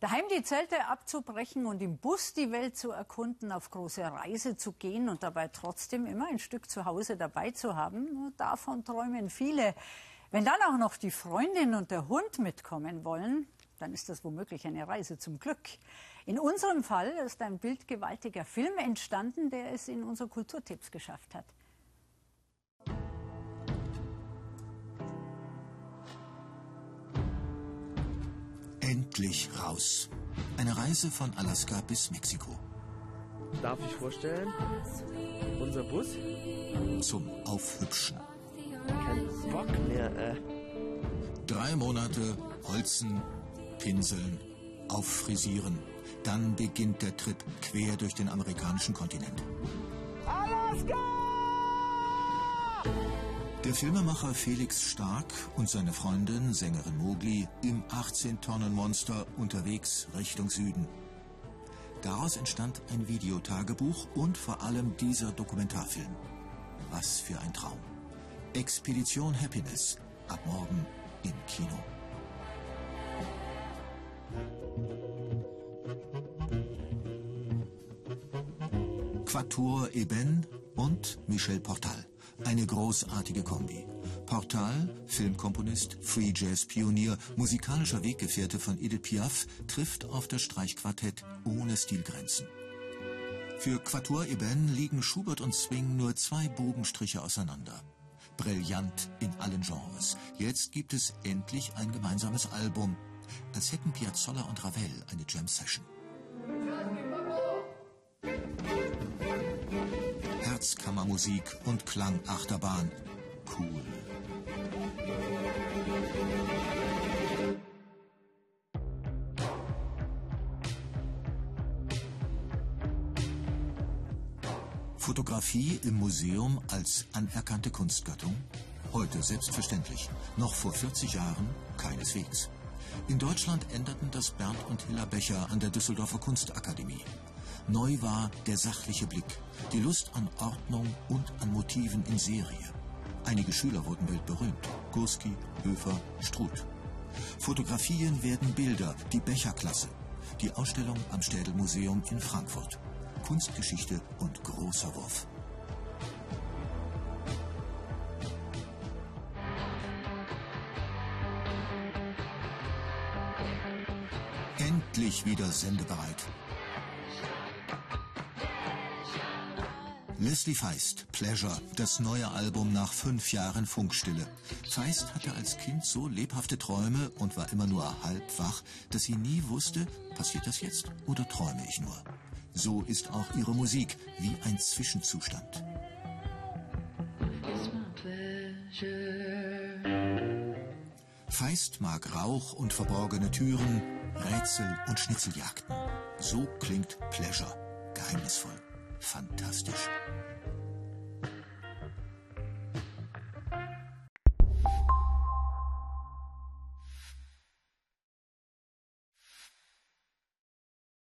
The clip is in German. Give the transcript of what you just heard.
Daheim die Zelte abzubrechen und im Bus die Welt zu erkunden, auf große Reise zu gehen und dabei trotzdem immer ein Stück zu Hause dabei zu haben, davon träumen viele. Wenn dann auch noch die Freundin und der Hund mitkommen wollen, dann ist das womöglich eine Reise zum Glück. In unserem Fall ist ein bildgewaltiger Film entstanden, der es in unsere Kulturtipps geschafft hat. Endlich raus. Eine Reise von Alaska bis Mexiko. Darf ich vorstellen? Unser Bus? Zum Aufhübschen. Kein Bock mehr, äh. Drei Monate Holzen, Pinseln, Auffrisieren. Dann beginnt der Trip quer durch den amerikanischen Kontinent. Alaska! Der Filmemacher Felix Stark und seine Freundin, Sängerin Mogli, im 18-Tonnen-Monster unterwegs Richtung Süden. Daraus entstand ein Videotagebuch und vor allem dieser Dokumentarfilm. Was für ein Traum. Expedition Happiness. Ab morgen im Kino. Quator Eben und Michel Portal. Eine großartige Kombi. Portal, Filmkomponist, Free Jazz Pionier, musikalischer Weggefährte von Edith Piaf, trifft auf das Streichquartett ohne Stilgrenzen. Für Quator Eben liegen Schubert und Swing nur zwei Bogenstriche auseinander. Brillant in allen Genres. Jetzt gibt es endlich ein gemeinsames Album. Als hätten Piazzolla und Ravel eine Jam-Session. Herzkammermusik und Klangachterbahn. Cool. Fotografie im Museum als anerkannte Kunstgattung? Heute selbstverständlich. Noch vor 40 Jahren keineswegs. In Deutschland änderten das Bernd und Hilla Becher an der Düsseldorfer Kunstakademie. Neu war der sachliche Blick, die Lust an Ordnung und an Motiven in Serie. Einige Schüler wurden weltberühmt. Gurski, Höfer, Struth. Fotografien werden Bilder, die Becherklasse. Die Ausstellung am Städelmuseum in Frankfurt. Kunstgeschichte und großer Wurf. Endlich wieder sendebereit. Leslie Feist, Pleasure, das neue Album nach fünf Jahren Funkstille. Feist hatte als Kind so lebhafte Träume und war immer nur halb wach, dass sie nie wusste, passiert das jetzt oder träume ich nur. So ist auch ihre Musik wie ein Zwischenzustand. Feist mag Rauch und verborgene Türen, Rätsel und Schnitzeljagden. So klingt Pleasure. Geheimnisvoll. Fantastisch.